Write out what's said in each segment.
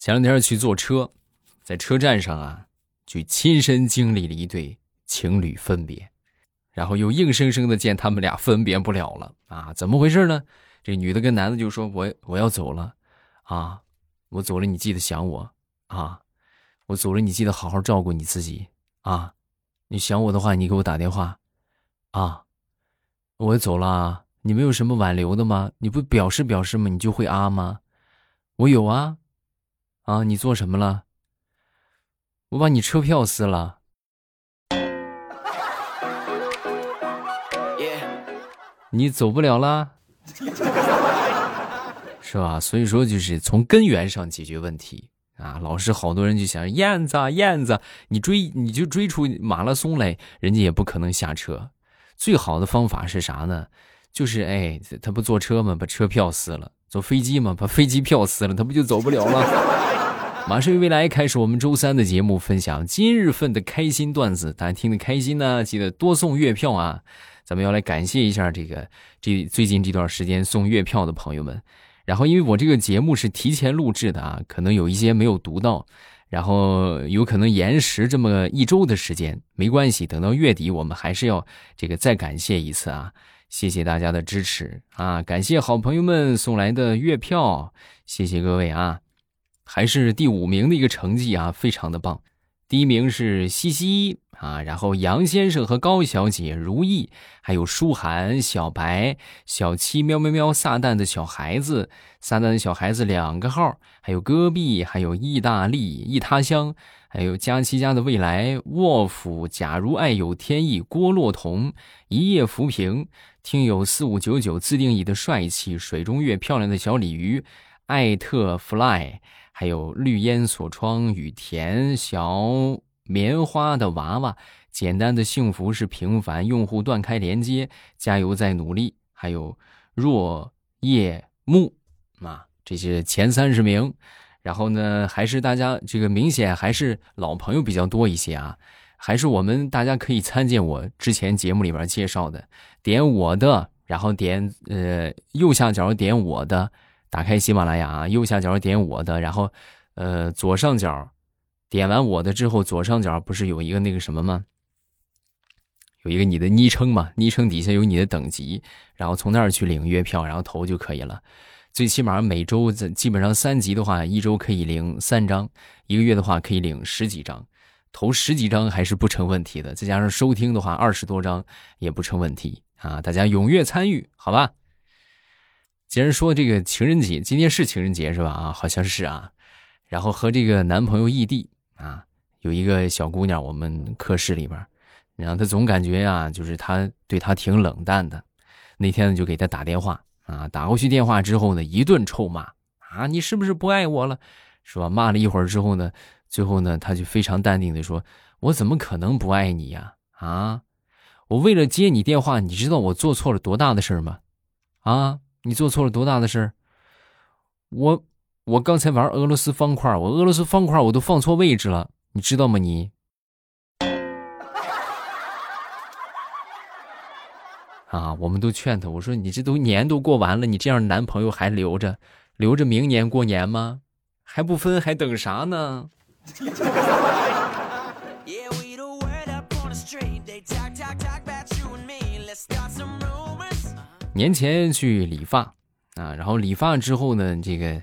前两天去坐车，在车站上啊，就亲身经历了一对情侣分别，然后又硬生生的见他们俩分别不了了啊！怎么回事呢？这女的跟男的就说：“我我要走了，啊，我走了，你记得想我啊，我走了，你记得好好照顾你自己啊，你想我的话，你给我打电话，啊，我走了，你没有什么挽留的吗？你不表示表示吗？你就会啊吗？我有啊。”啊！你做什么了？我把你车票撕了。你走不了啦，是吧？所以说，就是从根源上解决问题啊！老是好多人就想燕子燕子，你追你就追出马拉松来，人家也不可能下车。最好的方法是啥呢？就是哎，他不坐车吗？把车票撕了。坐飞机嘛？把飞机票撕了，他不就走不了了？马上与未来开始我们周三的节目，分享今日份的开心段子。大家听得开心呢，记得多送月票啊！咱们要来感谢一下这个这最近这段时间送月票的朋友们。然后，因为我这个节目是提前录制的啊，可能有一些没有读到，然后有可能延时这么一周的时间，没关系，等到月底我们还是要这个再感谢一次啊！谢谢大家的支持啊！感谢好朋友们送来的月票，谢谢各位啊！还是第五名的一个成绩啊，非常的棒。第一名是西西啊，然后杨先生和高小姐、如意，还有舒涵、小白、小七、喵喵喵、撒旦的小孩子、撒旦的小孩子两个号，还有戈壁，还有意大利、一他乡，还有佳琪家的未来、沃夫、假如爱有天意、郭洛彤、一夜浮萍、听友四五九九自定义的帅气、水中月、漂亮的小鲤鱼、艾特 fly。还有绿烟锁窗，雨田小棉花的娃娃，简单的幸福是平凡。用户断开连接，加油再努力。还有若叶木啊，这些前三十名。然后呢，还是大家这个明显还是老朋友比较多一些啊，还是我们大家可以参见我之前节目里边介绍的，点我的，然后点呃右下角点我的。打开喜马拉雅，右下角点我的，然后，呃，左上角点完我的之后，左上角不是有一个那个什么吗？有一个你的昵称嘛，昵称底下有你的等级，然后从那儿去领月票，然后投就可以了。最起码每周基本上三级的话，一周可以领三张，一个月的话可以领十几张，投十几张还是不成问题的。再加上收听的话，二十多张也不成问题啊！大家踊跃参与，好吧？既然说这个情人节，今天是情人节是吧？啊，好像是啊。然后和这个男朋友异地啊，有一个小姑娘，我们科室里边，然后她总感觉啊，就是他对她挺冷淡的。那天呢，就给她打电话啊，打过去电话之后呢，一顿臭骂啊，你是不是不爱我了？是吧？骂了一会儿之后呢，最后呢，他就非常淡定的说：“我怎么可能不爱你呀？啊，我为了接你电话，你知道我做错了多大的事吗？啊？”你做错了多大的事儿？我我刚才玩俄罗斯方块，我俄罗斯方块我都放错位置了，你知道吗？你 啊，我们都劝他，我说你这都年都过完了，你这样男朋友还留着，留着明年过年吗？还不分，还等啥呢？年前去理发啊，然后理发之后呢，这个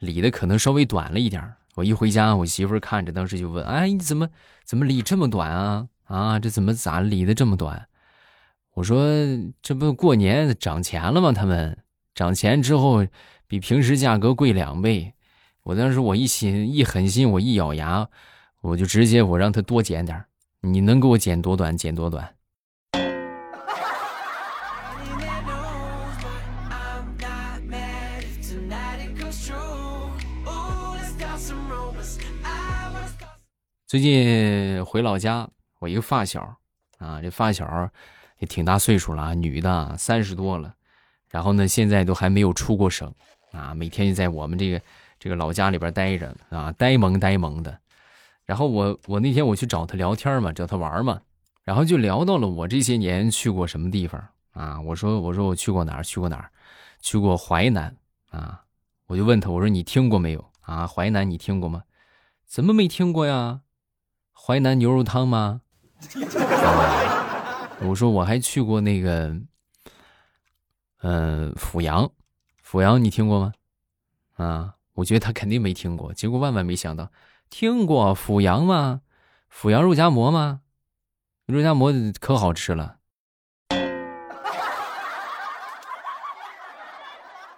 理的可能稍微短了一点我一回家，我媳妇看着，当时就问：“哎，你怎么怎么理这么短啊？啊，这怎么咋理的这么短？”我说：“这不过年涨钱了吗？他们涨钱之后比平时价格贵两倍。”我当时我一心一狠心，我一咬牙，我就直接我让他多剪点你能给我剪多短剪多短。最近回老家，我一个发小，啊，这发小也挺大岁数了，女的，三十多了，然后呢，现在都还没有出过省，啊，每天就在我们这个这个老家里边待着，啊，呆萌呆萌的。然后我我那天我去找他聊天嘛，找他玩嘛，然后就聊到了我这些年去过什么地方，啊，我说我说我去过哪儿，去过哪儿，去过淮南，啊，我就问他，我说你听过没有？啊，淮南你听过吗？怎么没听过呀？淮南牛肉汤吗？我说我还去过那个，嗯，阜阳，阜阳你听过吗？啊，我觉得他肯定没听过，结果万万没想到，听过阜阳吗？阜阳肉夹馍吗？肉夹馍可好吃了。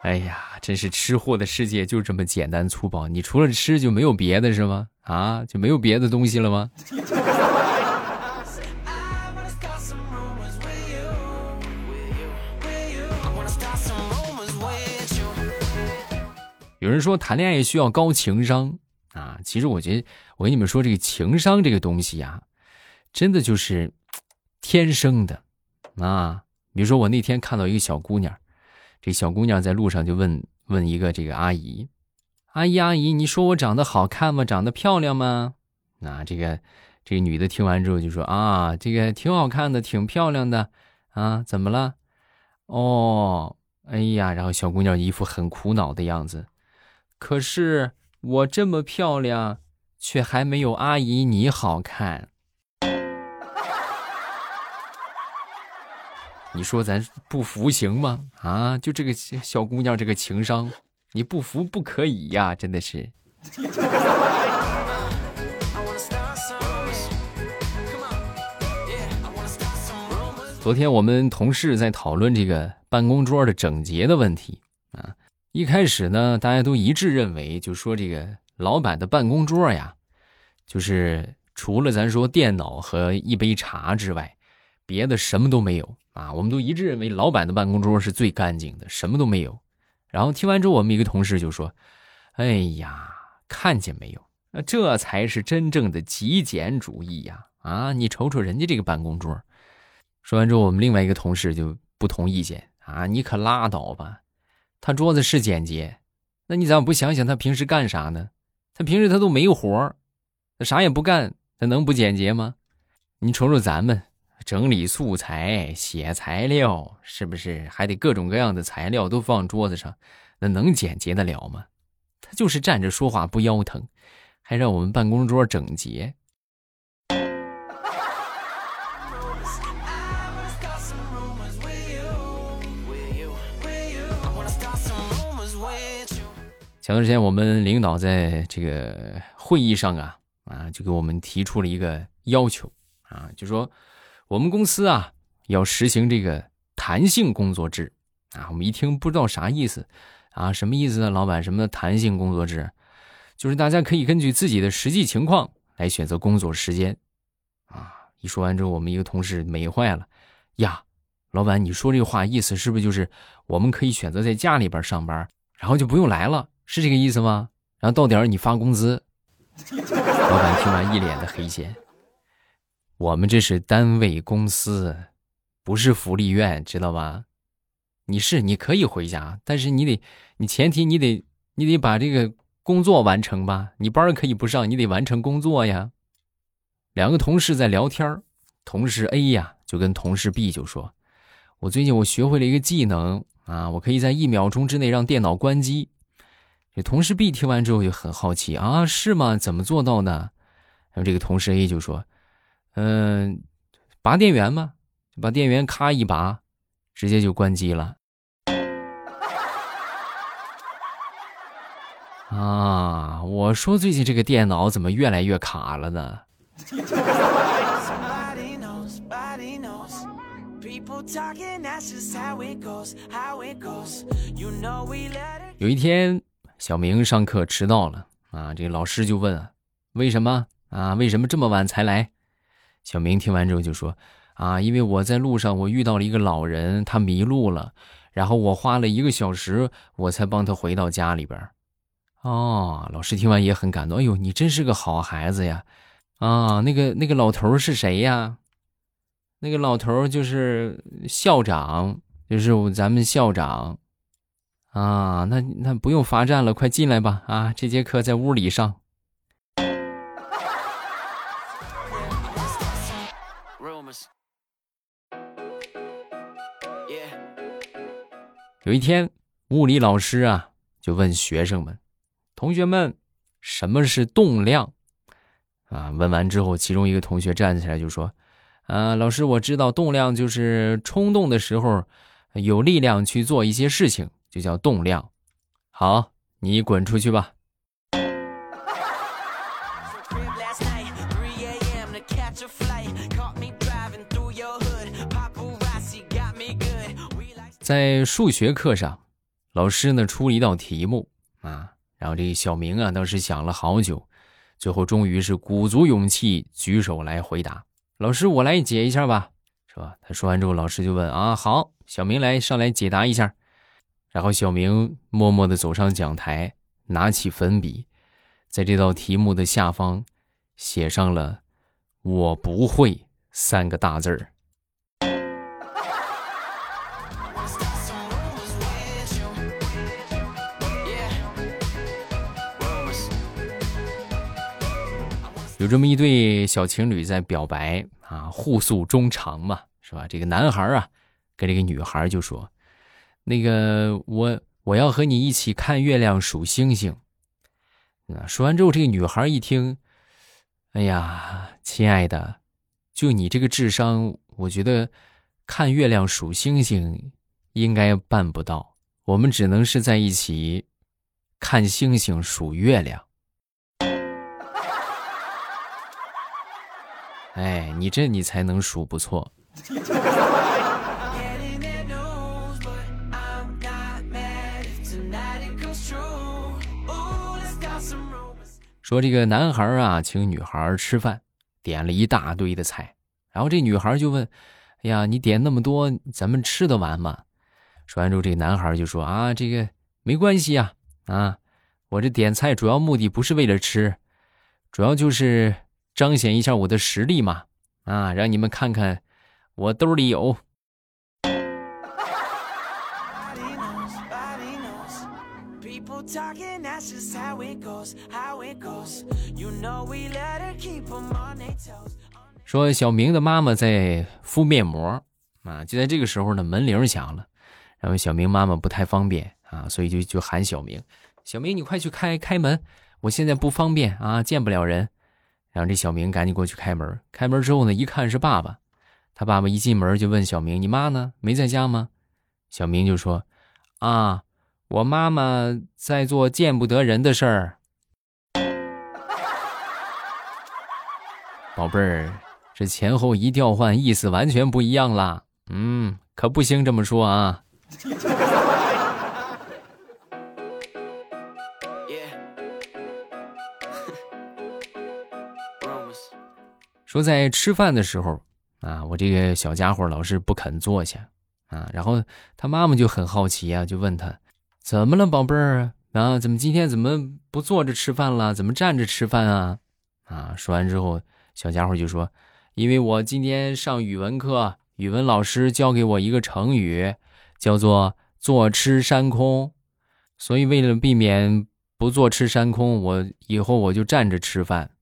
哎呀，真是吃货的世界就这么简单粗暴。你除了吃就没有别的是吗？啊，就没有别的东西了吗？有人说谈恋爱需要高情商啊，其实我觉得我跟你们说，这个情商这个东西呀，真的就是天生的啊。比如说我那天看到一个小姑娘。这小姑娘在路上就问问一个这个阿姨：“阿姨阿姨，你说我长得好看吗？长得漂亮吗？”那这个这个女的听完之后就说：“啊，这个挺好看的，挺漂亮的啊，怎么了？哦，哎呀，然后小姑娘一副很苦恼的样子。可是我这么漂亮，却还没有阿姨你好看。”你说咱不服行吗？啊，就这个小姑娘这个情商，你不服不可以呀！真的是。昨天我们同事在讨论这个办公桌的整洁的问题啊。一开始呢，大家都一致认为，就说这个老板的办公桌呀，就是除了咱说电脑和一杯茶之外，别的什么都没有。啊，我们都一致认为老板的办公桌是最干净的，什么都没有。然后听完之后，我们一个同事就说：“哎呀，看见没有？那这才是真正的极简主义呀！啊，你瞅瞅人家这个办公桌。”说完之后，我们另外一个同事就不同意见啊，你可拉倒吧！他桌子是简洁，那你咋不想想他平时干啥呢？他平时他都没活他啥也不干，他能不简洁吗？你瞅瞅咱们。整理素材、写材料，是不是还得各种各样的材料都放桌子上？那能简洁得了吗？他就是站着说话不腰疼，还让我们办公桌整洁。前段时间，我们领导在这个会议上啊啊，就给我们提出了一个要求啊，就说。我们公司啊要实行这个弹性工作制啊，我们一听不知道啥意思啊，什么意思呢？老板，什么弹性工作制？就是大家可以根据自己的实际情况来选择工作时间啊。一说完之后，我们一个同事美坏了呀，老板，你说这话意思是不是就是我们可以选择在家里边上班，然后就不用来了，是这个意思吗？然后到点你发工资。老板听完一脸的黑线。我们这是单位公司，不是福利院，知道吧？你是你可以回家，但是你得，你前提你得，你得把这个工作完成吧。你班可以不上，你得完成工作呀。两个同事在聊天同事 A 呀就跟同事 B 就说：“我最近我学会了一个技能啊，我可以在一秒钟之内让电脑关机。”这同事 B 听完之后就很好奇啊，是吗？怎么做到的？然后这个同事 A 就说。嗯，拔电源嘛，把电源咔一拔，直接就关机了。啊，我说最近这个电脑怎么越来越卡了呢？有一天，小明上课迟到了啊，这个老师就问：为什么啊？为什么这么晚才来？小明听完之后就说：“啊，因为我在路上，我遇到了一个老人，他迷路了，然后我花了一个小时，我才帮他回到家里边。”哦，老师听完也很感动。哎呦，你真是个好孩子呀！啊，那个那个老头是谁呀？那个老头就是校长，就是咱们校长。啊，那那不用罚站了，快进来吧！啊，这节课在屋里上。有一天，物理老师啊就问学生们：“同学们什么是动量？啊，问完之后，其中一个同学站起来就说：“啊，老师，我知道动量就是冲动的时候有力量去做一些事情，就叫动量。”好，你滚出去吧。在数学课上，老师呢出了一道题目啊，然后这个小明啊当时想了好久，最后终于是鼓足勇气举手来回答。老师，我来解一下吧，是吧？他说完之后，老师就问啊，好，小明来上来解答一下。然后小明默默地走上讲台，拿起粉笔，在这道题目的下方写上了“我不会”三个大字儿。有这么一对小情侣在表白啊，互诉衷肠嘛，是吧？这个男孩啊，跟这个女孩就说：“那个我我要和你一起看月亮数星星。”啊，说完之后，这个女孩一听，哎呀，亲爱的，就你这个智商，我觉得看月亮数星星应该办不到，我们只能是在一起看星星数月亮。哎，你这你才能数不错。说这个男孩啊，请女孩吃饭，点了一大堆的菜，然后这女孩就问：“哎呀，你点那么多，咱们吃得完吗？”说完之后，这男孩就说：“啊，这个没关系呀，啊，我这点菜主要目的不是为了吃，主要就是。”彰显一下我的实力嘛，啊，让你们看看我兜里有。说小明的妈妈在敷面膜啊，就在这个时候呢，门铃响了，然后小明妈妈不太方便啊，所以就就喊小明，小明你快去开开门，我现在不方便啊，见不了人。然后这小明赶紧过去开门，开门之后呢，一看是爸爸，他爸爸一进门就问小明：“你妈呢？没在家吗？”小明就说：“啊，我妈妈在做见不得人的事儿。”宝贝儿，这前后一调换，意思完全不一样啦。嗯，可不行这么说啊。说在吃饭的时候啊，我这个小家伙老是不肯坐下啊，然后他妈妈就很好奇啊，就问他怎么了，宝贝儿啊，怎么今天怎么不坐着吃饭了，怎么站着吃饭啊？啊，说完之后，小家伙就说，因为我今天上语文课，语文老师教给我一个成语，叫做坐吃山空，所以为了避免不坐吃山空，我以后我就站着吃饭。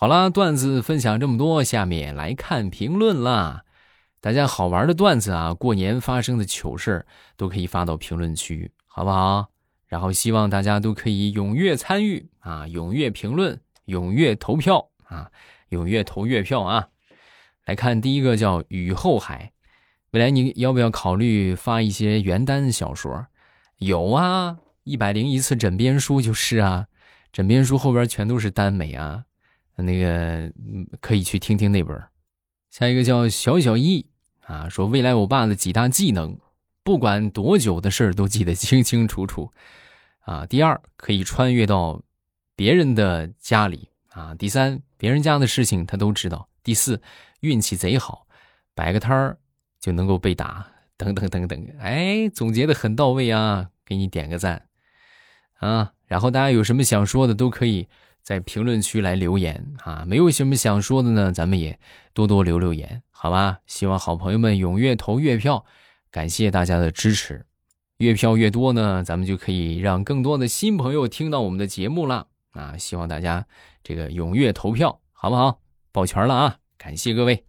好啦，段子分享这么多，下面来看评论啦。大家好玩的段子啊，过年发生的糗事都可以发到评论区，好不好？然后希望大家都可以踊跃参与啊，踊跃评论，踊跃投票啊，踊跃投月票啊。来看第一个叫雨后海，未来你要不要考虑发一些原单小说？有啊，一百零一次枕边书就是啊，枕边书后边全都是耽美啊。那个可以去听听那本下一个叫小小易啊，说未来欧巴的几大技能，不管多久的事儿都记得清清楚楚啊。第二，可以穿越到别人的家里啊。第三，别人家的事情他都知道。第四，运气贼好，摆个摊儿就能够被打，等等等等。哎，总结的很到位啊，给你点个赞啊。然后大家有什么想说的都可以。在评论区来留言啊，没有什么想说的呢，咱们也多多留留言，好吧？希望好朋友们踊跃投月票，感谢大家的支持，月票越多呢，咱们就可以让更多的新朋友听到我们的节目了啊！希望大家这。个踊跃投票，好不好？抱拳了啊！感谢各位。